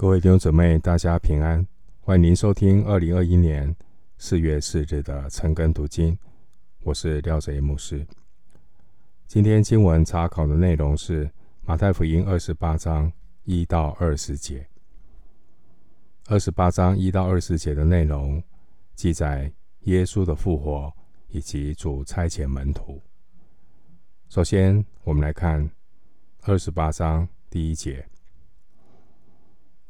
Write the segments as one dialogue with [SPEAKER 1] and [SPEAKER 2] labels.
[SPEAKER 1] 各位弟兄姊妹，大家平安！欢迎您收听二零二一年四月四日的晨更读经。我是廖哲一牧师。今天经文查考的内容是马太福音二十八章一到二十节。二十八章一到二十节的内容记载耶稣的复活以及主差遣门徒。首先，我们来看二十八章第一节。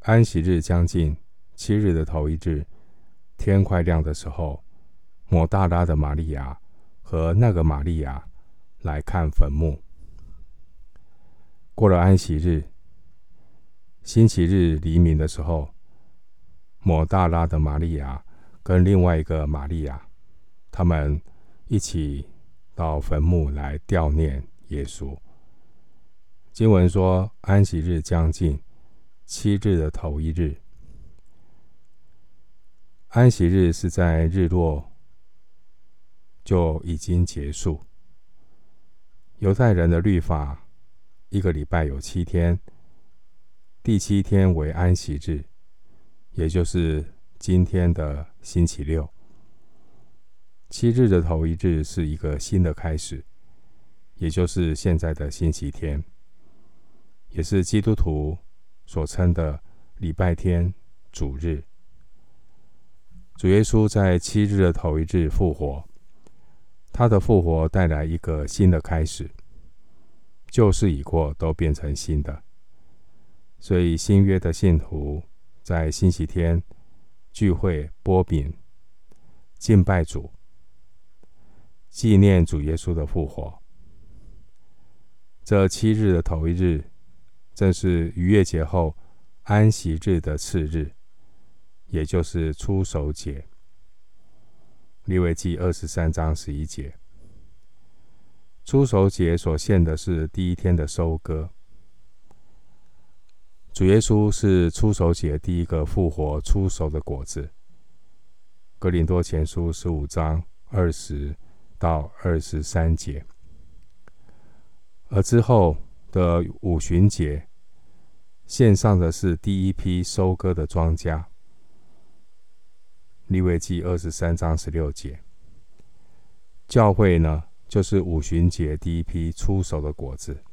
[SPEAKER 1] 安息日将近，七日的头一日，天快亮的时候，抹大拉的玛利亚和那个玛利亚来看坟墓。过了安息日，星期日黎明的时候，抹大拉的玛利亚跟另外一个玛利亚，他们一起到坟墓来悼念耶稣。经文说，安息日将近。七日的头一日，安息日是在日落就已经结束。犹太人的律法，一个礼拜有七天，第七天为安息日，也就是今天的星期六。七日的头一日是一个新的开始，也就是现在的星期天，也是基督徒。所称的礼拜天、主日，主耶稣在七日的头一日复活，他的复活带来一个新的开始，旧事已过，都变成新的。所以新约的信徒在星期天聚会擘饼，敬拜主，纪念主耶稣的复活。这七日的头一日。正是逾越节后安息日的次日，也就是初守节。利未记二十三章十一节，初守节所献的是第一天的收割。主耶稣是初守节第一个复活初熟的果子。哥林多前书十五章二十到二十三节，而之后。的五旬节，献上的是第一批收割的庄稼。利未记二十三章十六节，教会呢，就是五旬节第一批出熟的果子。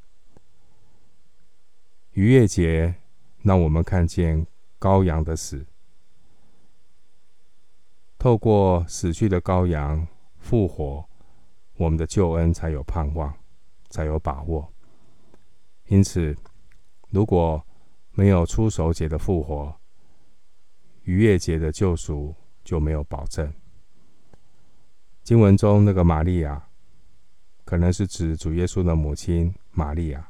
[SPEAKER 1] 逾越节让我们看见羔羊的死，透过死去的羔羊复活，我们的救恩才有盼望，才有把握。因此，如果没有初守节的复活，逾越节的救赎就没有保证。经文中那个玛利亚，可能是指主耶稣的母亲玛利亚。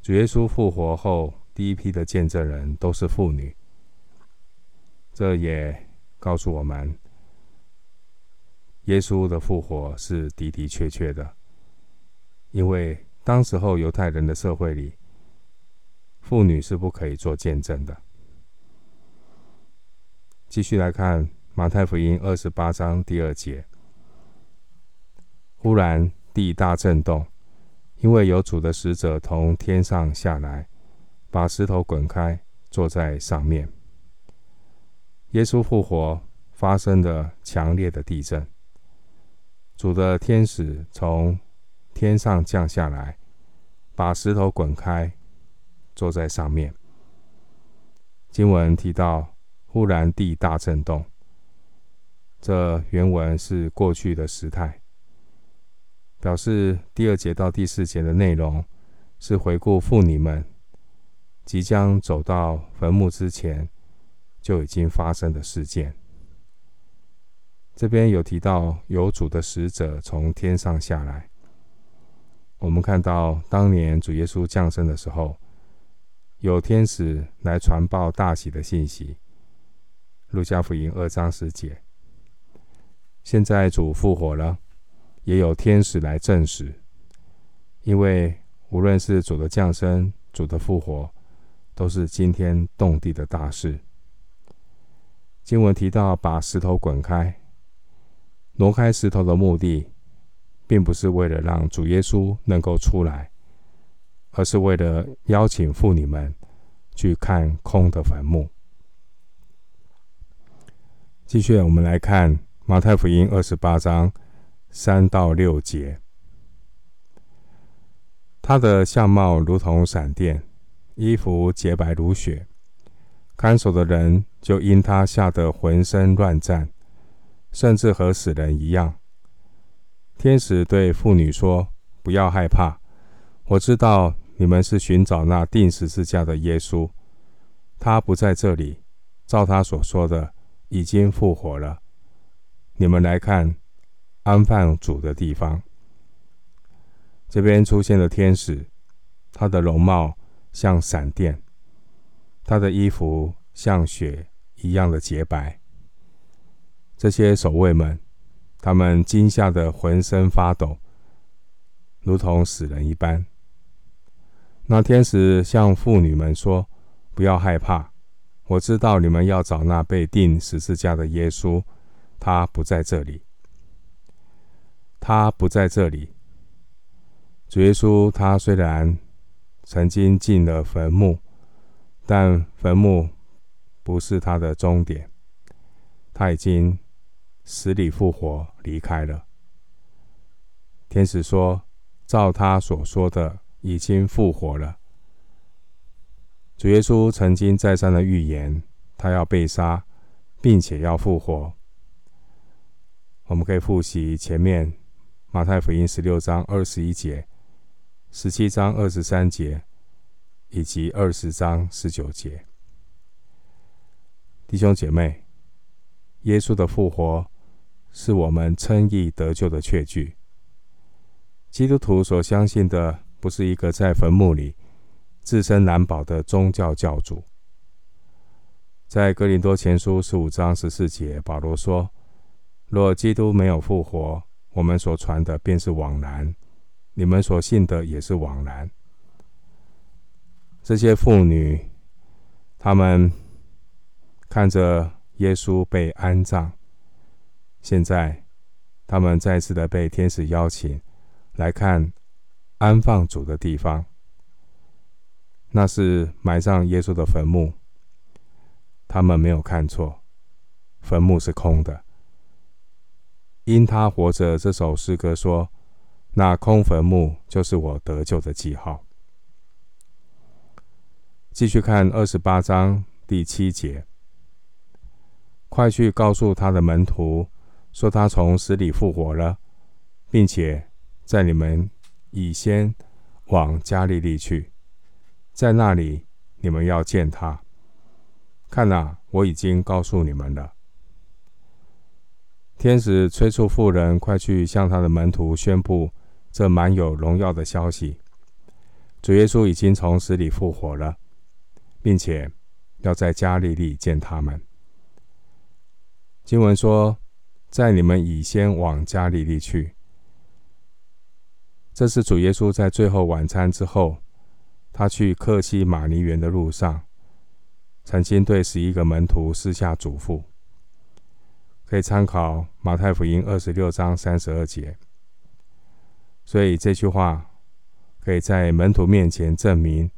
[SPEAKER 1] 主耶稣复活后，第一批的见证人都是妇女。这也告诉我们，耶稣的复活是的的确确的，因为。当时候犹太人的社会里，妇女是不可以做见证的。继续来看马太福音二十八章第二节：忽然地大震动，因为有主的使者从天上下来，把石头滚开，坐在上面。耶稣复活发生的强烈的地震，主的天使从天上降下来，把石头滚开，坐在上面。经文提到，忽然地大震动。这原文是过去的时态，表示第二节到第四节的内容是回顾妇女们即将走到坟墓之前就已经发生的事件。这边有提到有主的使者从天上下来。我们看到当年主耶稣降生的时候，有天使来传报大喜的信息。路加福音二章十节。现在主复活了，也有天使来证实。因为无论是主的降生、主的复活，都是惊天动地的大事。经文提到把石头滚开，挪开石头的目的。并不是为了让主耶稣能够出来，而是为了邀请妇女们去看空的坟墓。继续，我们来看马太福音二十八章三到六节。他的相貌如同闪电，衣服洁白如雪。看守的人就因他吓得浑身乱颤，甚至和死人一样。天使对妇女说：“不要害怕，我知道你们是寻找那钉十字架的耶稣，他不在这里，照他所说的，已经复活了。你们来看安放主的地方。”这边出现的天使，他的容貌像闪电，他的衣服像雪一样的洁白。这些守卫们，他们惊吓得浑身发抖，如同死人一般。那天使向妇女们说：“不要害怕，我知道你们要找那被钉十字架的耶稣，他不在这里，他不在这里。”主耶稣，他虽然曾经进了坟墓，但坟墓不是他的终点。他已经死里复活，离开了。天使说：“照他所说的，已经复活了。”主耶稣曾经再三的预言，他要被杀，并且要复活。我们可以复习前面马太福音十六章二十一节。十七章二十三节以及二十章十九节，弟兄姐妹，耶稣的复活是我们称义得救的确据。基督徒所相信的，不是一个在坟墓里自身难保的宗教教主。在哥林多前书十五章十四节，保罗说：“若基督没有复活，我们所传的便是枉然。”你们所信的也是枉然。这些妇女，她们看着耶稣被安葬，现在她们再次的被天使邀请来看安放主的地方，那是埋葬耶稣的坟墓。他们没有看错，坟墓是空的。因他活着，这首诗歌说。那空坟墓就是我得救的记号。继续看二十八章第七节，快去告诉他的门徒，说他从死里复活了，并且在你们以先往加利利去，在那里你们要见他。看哪，我已经告诉你们了。天使催促妇人快去向他的门徒宣布。这满有荣耀的消息，主耶稣已经从死里复活了，并且要在加利利见他们。经文说：“在你们以先往加利利去。”这是主耶稣在最后晚餐之后，他去客西马尼园的路上，曾经对十一个门徒私下嘱咐，可以参考马太福音二十六章三十二节。所以这句话可以在门徒面前证明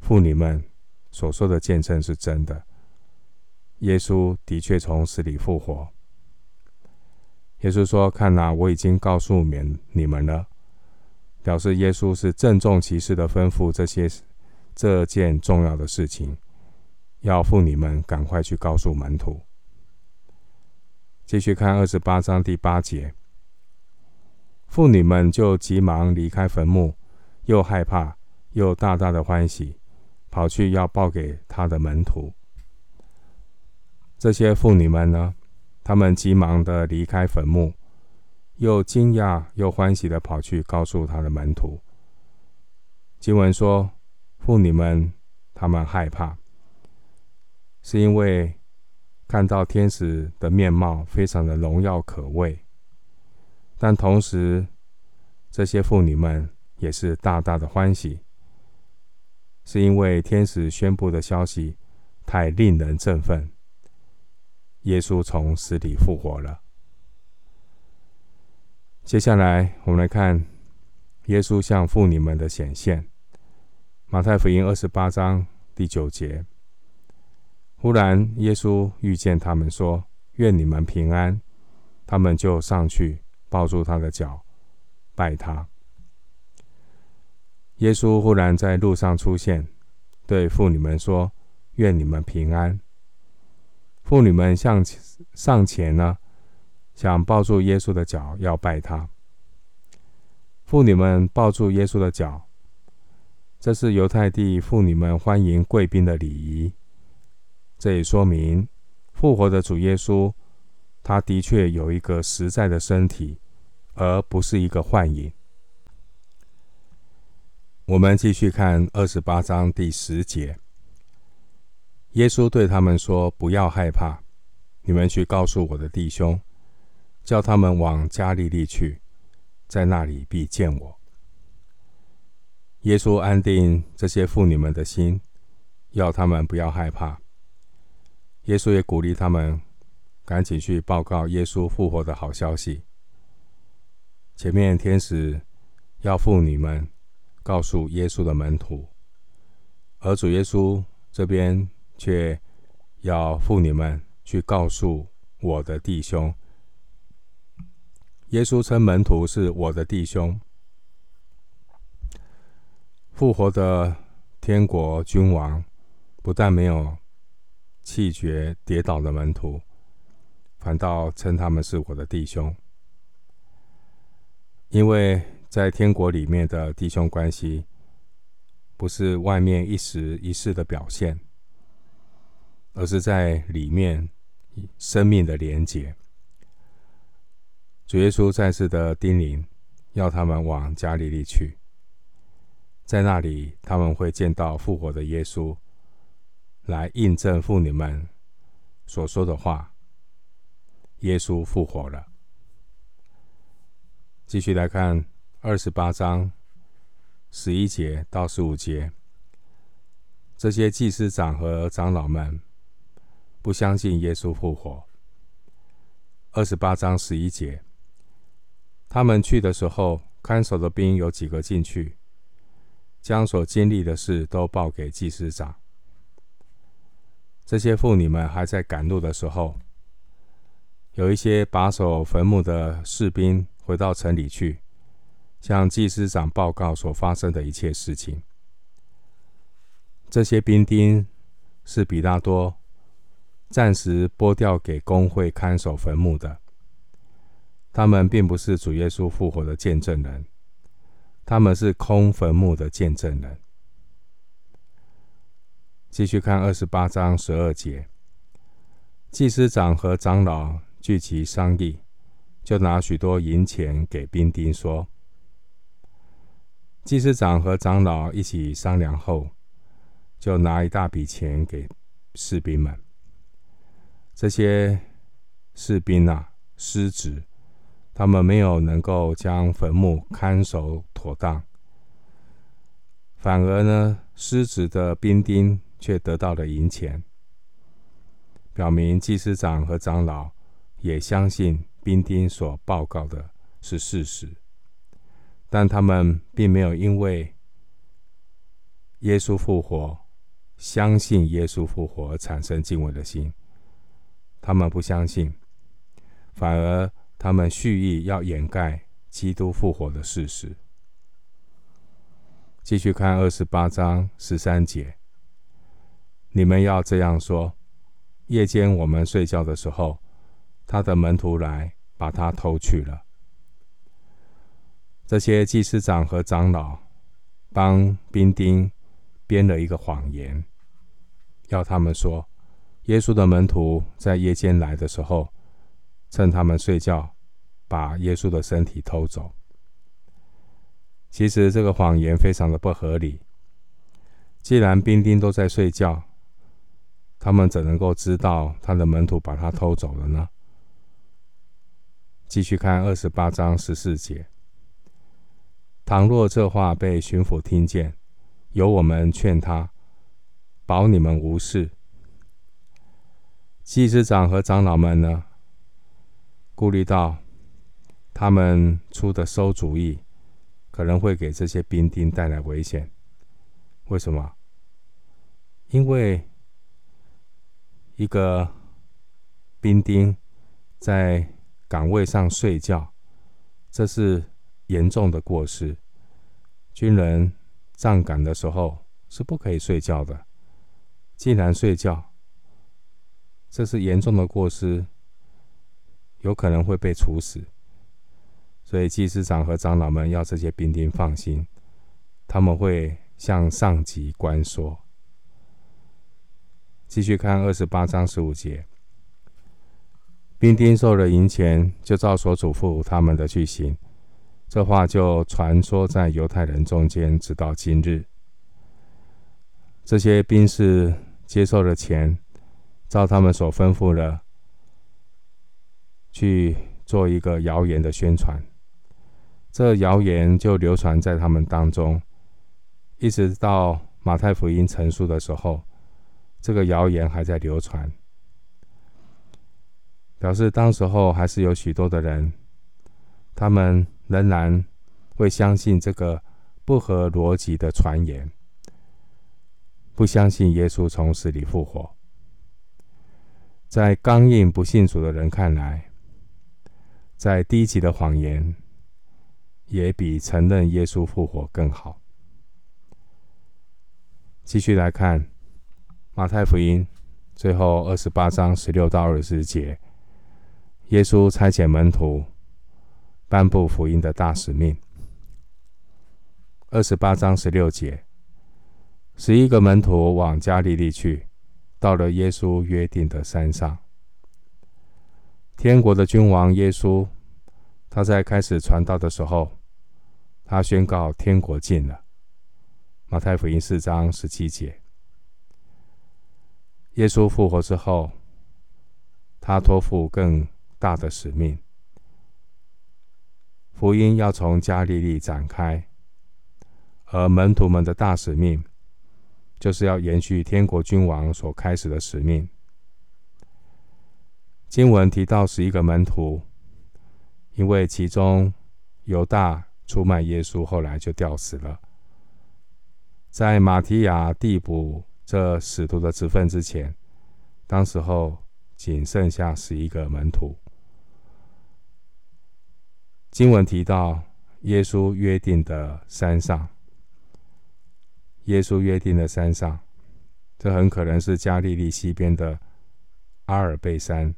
[SPEAKER 1] 妇女们所说的见证是真的。耶稣的确从死里复活。耶稣说：“看哪，我已经告诉免你们了。”表示耶稣是郑重其事的吩咐这些这件重要的事情，要妇女们赶快去告诉门徒。继续看二十八章第八节。妇女们就急忙离开坟墓，又害怕又大大的欢喜，跑去要报给他的门徒。这些妇女们呢，她们急忙的离开坟墓，又惊讶又欢喜的跑去告诉他的门徒。经文说，妇女们他们害怕，是因为看到天使的面貌非常的荣耀可畏。但同时，这些妇女们也是大大的欢喜，是因为天使宣布的消息太令人振奋。耶稣从死里复活了。接下来，我们来看耶稣向妇女们的显现。马太福音二十八章第九节。忽然，耶稣遇见他们，说：“愿你们平安。”他们就上去抱住他的脚，拜他。耶稣忽然在路上出现，对妇女们说：“愿你们平安。”妇女们向上前呢，想抱住耶稣的脚，要拜他。妇女们抱住耶稣的脚，这是犹太地妇女们欢迎贵宾的礼仪。这也说明复活的主耶稣，他的确有一个实在的身体，而不是一个幻影。我们继续看二十八章第十节。耶稣对他们说：“不要害怕，你们去告诉我的弟兄，叫他们往加利利去，在那里必见我。”耶稣安定这些妇女们的心，要他们不要害怕。耶稣也鼓励他们赶紧去报告耶稣复活的好消息。前面天使要妇女们告诉耶稣的门徒，而主耶稣这边却要妇女们去告诉我的弟兄。耶稣称门徒是我的弟兄。复活的天国君王不但没有弃绝跌倒的门徒，反倒称他们是我的弟兄，因为在天国里面的弟兄关系，不是外面一时一世的表现，而是在里面生命的连结。主耶稣再次的叮咛，要他们往加利利去，在那里他们会见到复活的耶稣。来印证妇女们所说的话：耶稣复活了。继续来看二十八章十一节到十五节，这些祭司长和长老们不相信耶稣复活。二十八章十一节，他们去的时候，看守的兵有几个进去，将所经历的事都报给祭司长。这些妇女们还在赶路的时候，有一些把守坟墓的士兵回到城里去，向祭司长报告所发生的一切事情。这些兵丁是比拉多暂时拨调给工会看守坟墓的，他们并不是主耶稣复活的见证人，他们是空坟墓的见证人。继续看二十八章十二节，祭司长和长老聚集商议，就拿许多银钱给兵丁，说：“祭司长和长老一起商量后，就拿一大笔钱给士兵们。这些士兵啊，失职，他们没有能够将坟墓看守妥当，反而呢，失职的兵丁。”却得到了银钱，表明祭司长和长老也相信兵丁所报告的是事实，但他们并没有因为耶稣复活，相信耶稣复活产生敬畏的心。他们不相信，反而他们蓄意要掩盖基督复活的事实。继续看二十八章十三节。你们要这样说：夜间我们睡觉的时候，他的门徒来把他偷去了。这些祭司长和长老帮兵丁编了一个谎言，要他们说耶稣的门徒在夜间来的时候，趁他们睡觉，把耶稣的身体偷走。其实这个谎言非常的不合理。既然兵丁都在睡觉，他们怎能够知道他的门徒把他偷走了呢？继续看二十八章十四节。倘若这话被巡抚听见，由我们劝他，保你们无事。祭司长和长老们呢，顾虑到他们出的馊主意，可能会给这些兵丁带来危险。为什么？因为一个兵丁在岗位上睡觉，这是严重的过失。军人站岗的时候是不可以睡觉的。既然睡觉，这是严重的过失，有可能会被处死。所以祭司长和长老们要这些兵丁放心，他们会向上级关说。继续看二十八章十五节，兵丁受了银钱，就照所嘱咐他们的去行。这话就传说在犹太人中间，直到今日。这些兵士接受了钱，照他们所吩咐的去做一个谣言的宣传。这谣言就流传在他们当中，一直到马太福音成书的时候。这个谣言还在流传，表示当时候还是有许多的人，他们仍然会相信这个不合逻辑的传言，不相信耶稣从死里复活。在刚硬不信主的人看来，再低级的谎言也比承认耶稣复活更好。继续来看。马太福音最后二十八章十六到二十节，耶稣差遣门徒颁布福音的大使命。二十八章十六节，十一个门徒往加利利去，到了耶稣约定的山上。天国的君王耶稣，他在开始传道的时候，他宣告天国近了。马太福音四章十七节。耶稣复活之后，他托付更大的使命，福音要从加利利展开，而门徒们的大使命，就是要延续天国君王所开始的使命。经文提到十一个门徒，因为其中犹大出卖耶稣，后来就吊死了，在马提亚递补。这使徒的职分之前，当时候仅剩下十一个门徒。经文提到耶稣约定的山上，耶稣约定的山上，这很可能是加利利西边的阿尔卑山。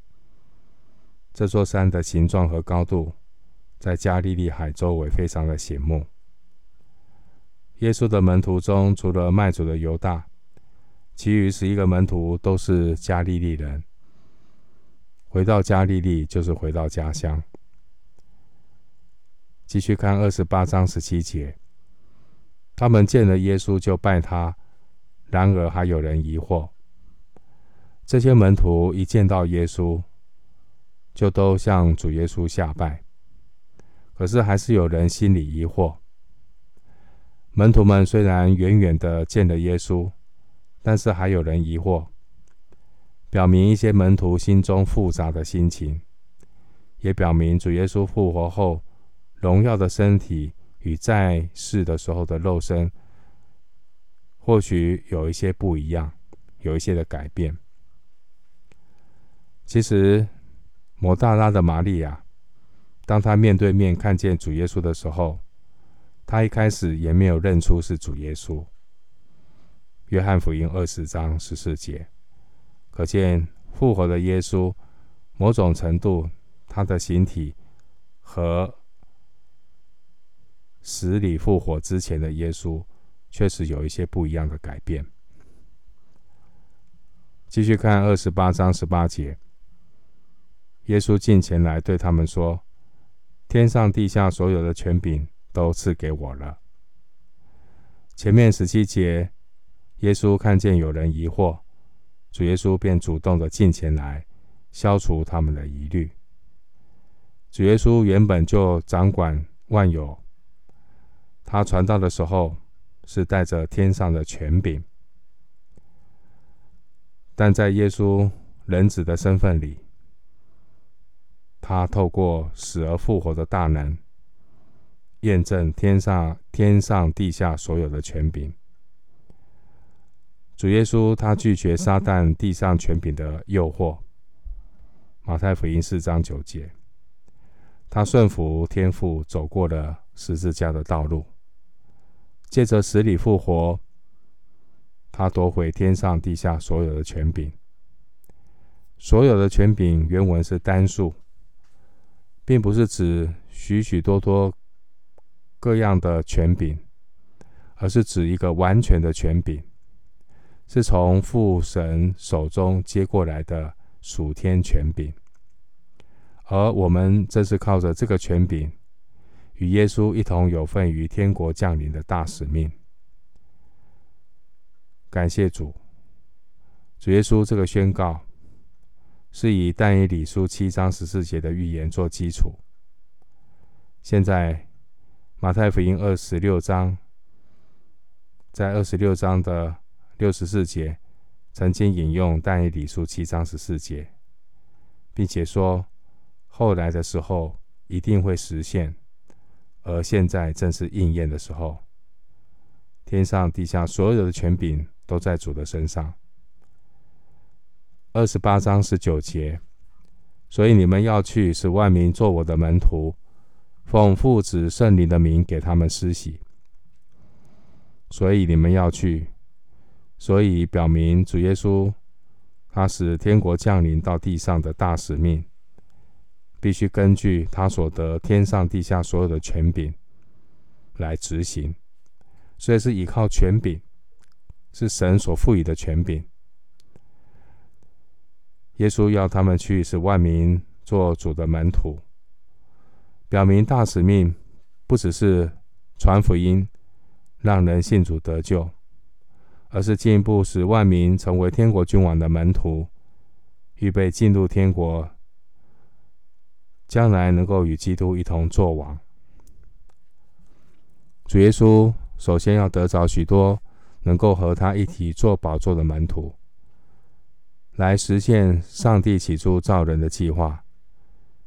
[SPEAKER 1] 这座山的形状和高度，在加利利海周围非常的醒目。耶稣的门徒中，除了卖主的犹大。其余十一个门徒都是加利利人，回到加利利就是回到家乡。继续看二十八章十七节，他们见了耶稣就拜他，然而还有人疑惑。这些门徒一见到耶稣，就都向主耶稣下拜，可是还是有人心里疑惑。门徒们虽然远远的见了耶稣。但是还有人疑惑，表明一些门徒心中复杂的心情，也表明主耶稣复活后荣耀的身体与在世的时候的肉身，或许有一些不一样，有一些的改变。其实，抹大拉的玛利亚，当她面对面看见主耶稣的时候，她一开始也没有认出是主耶稣。约翰福音二十章十四节，可见复活的耶稣，某种程度他的形体和死里复活之前的耶稣，确实有一些不一样的改变。继续看二十八章十八节，耶稣近前来对他们说：“天上地下所有的权柄都赐给我了。”前面十七节。耶稣看见有人疑惑，主耶稣便主动的近前来，消除他们的疑虑。主耶稣原本就掌管万有，他传道的时候是带着天上的权柄，但在耶稣人子的身份里，他透过死而复活的大能，验证天上天上地下所有的权柄。主耶稣他拒绝撒旦地上权柄的诱惑。马太福音四章九节，他顺服天父，走过了十字架的道路，借着死里复活，他夺回天上地下所有的权柄。所有的权柄原文是单数，并不是指许许多多各样的权柄，而是指一个完全的权柄，是从父神手中接过来的属天权柄。而我们正是靠着这个权柄，与耶稣一同有份于天国降临的大使命。感谢主，主耶稣这个宣告。是以但以理书七章十四节的预言做基础。现在马太福音二十六章，在二十六章的六十四节，曾经引用但以理书七章十四节，并且说后来的时候一定会实现，而现在正是应验的时候。天上地下所有的权柄都在主的身上。二十八章十九节，所以你们要去，使万民做我的门徒，奉父子圣灵的名给他们施洗。所以你们要去，所以表明主耶稣他使天国降临到地上的大使命，必须根据他所得天上地下所有的权柄来执行。所以是依靠权柄，是神所赋予的权柄。耶稣要他们去，使万民做主的门徒，表明大使命不只是传福音，让人信主得救，而是进一步使万民成为天国君王的门徒，预备进入天国，将来能够与基督一同作王。主耶稣首先要得着许多能够和他一起做宝座的门徒。来实现上帝起初造人的计划，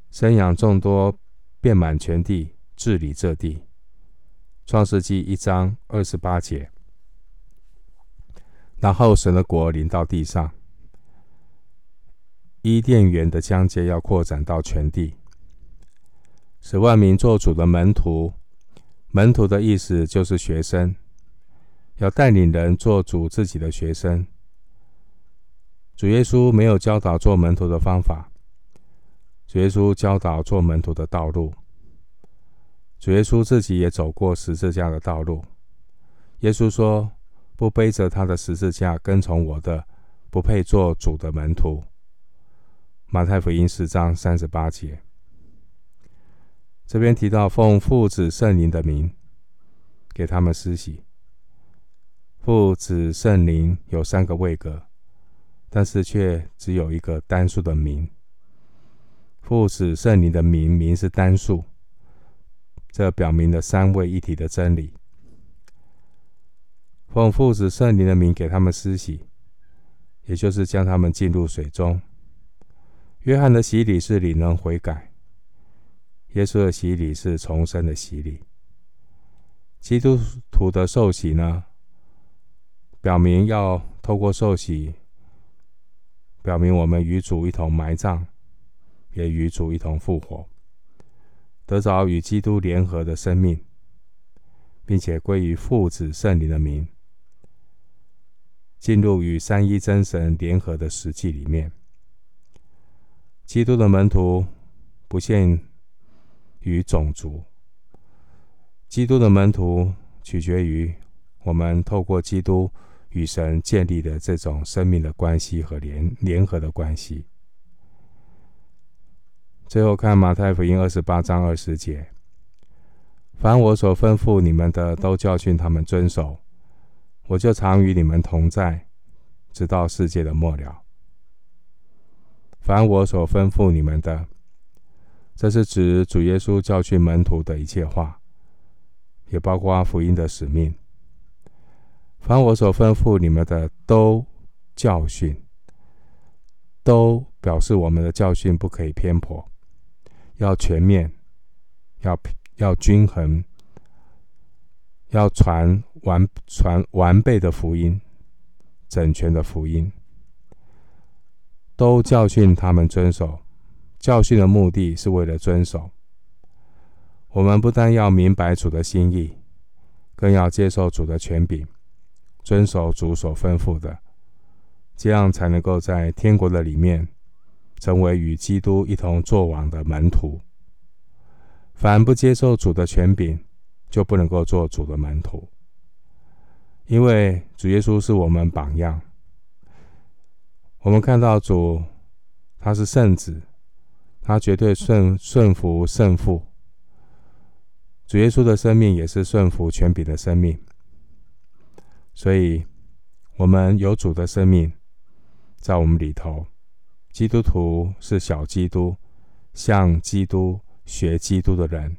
[SPEAKER 1] 生养众多，遍满全地，治理这地。创世纪一章二十八节。然后神的国临到地上，伊甸园的疆界要扩展到全地，使万民做主的门徒。门徒的意思就是学生，要带领人做主自己的学生。主耶稣没有教导做门徒的方法，主耶稣教导做门徒的道路。主耶稣自己也走过十字架的道路。耶稣说：“不背着他的十字架跟从我的，不配做主的门徒。”马太福音十章三十八节。这边提到奉父子圣灵的名给他们施洗。父子圣灵有三个位格。但是却只有一个单数的名，父子圣灵的名，名是单数，这表明了三位一体的真理。奉父子圣灵的名给他们施洗，也就是将他们浸入水中。约翰的洗礼是领人悔改，耶稣的洗礼是重生的洗礼。基督徒的受洗呢，表明要透过受洗。表明我们与主一同埋葬，也与主一同复活，得着与基督联合的生命，并且归于父子圣灵的名，进入与三一真神联合的实际里面。基督的门徒不限于种族，基督的门徒取决于我们透过基督。与神建立的这种生命的关系和联联合的关系。最后看马太福音二十八章二十节：凡我所吩咐你们的，都教训他们遵守，我就常与你们同在，直到世界的末了。凡我所吩咐你们的，这是指主耶稣教训门徒的一切话，也包括福音的使命。凡我所吩咐你们的，都教训，都表示我们的教训不可以偏颇，要全面，要要均衡，要传完传完备的福音，整全的福音，都教训他们遵守。教训的目的是为了遵守。我们不但要明白主的心意，更要接受主的权柄，遵守主所吩咐的，这样才能够在天国的里面，成为与基督一同作王的门徒。凡不接受主的权柄，就不能够做主的门徒。因为主耶稣是我们榜样，我们看到主，他是圣子，他绝对顺顺服圣父。主耶稣的生命也是顺服权柄的生命，所以，我们有主的生命在我们里头。基督徒是小基督，向基督学基督的人，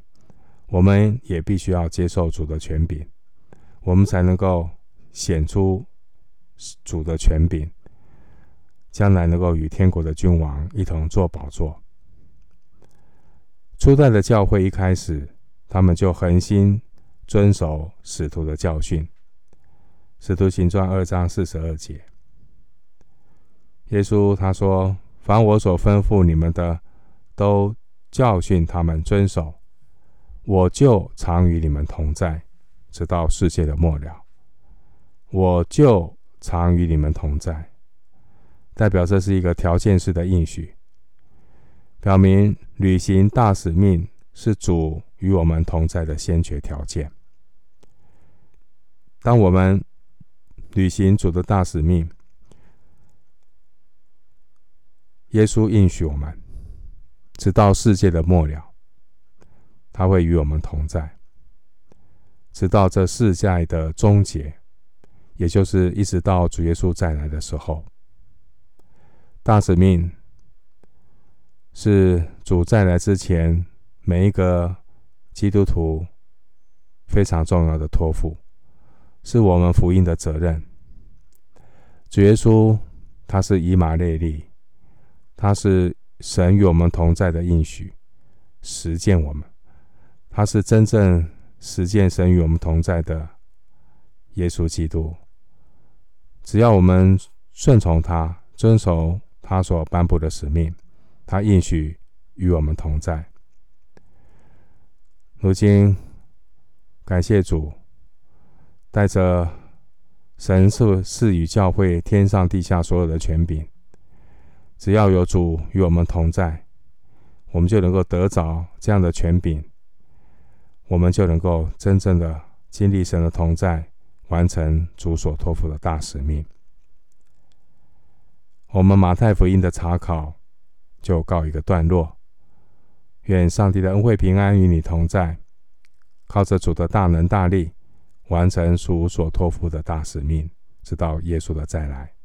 [SPEAKER 1] 我们也必须要接受主的权柄，我们才能够显出主的权柄，将来能够与天国的君王一同坐宝座。初代的教会一开始。他们就恒心遵守使徒的教训，《使徒行传》二章四十二节。耶稣他说：“凡我所吩咐你们的，都教训他们遵守，我就常与你们同在，直到世界的末了。我就常与你们同在，代表这是一个条件式的应许，表明履行大使命是主。”与我们同在的先决条件。当我们履行主的大使命，耶稣应许我们，直到世界的末了，他会与我们同在，直到这世界的终结，也就是一直到主耶稣再来的时候。大使命是主再来之前每一个。基督徒非常重要的托付，是我们福音的责任。主耶稣他是以马内利，他是神与我们同在的应许，实践我们，他是真正实践神与我们同在的耶稣基督。只要我们顺从他，遵守他所颁布的使命，他应许与我们同在。如今，感谢主，带着神赐赐予教会天上地下所有的权柄，只要有主与我们同在，我们就能够得着这样的权柄，我们就能够真正的经历神的同在，完成主所托付的大使命。我们马太福音的查考就告一个段落。愿上帝的恩惠平安与你同在，靠着主的大能大力，完成主所托付的大使命，直到耶稣的再来。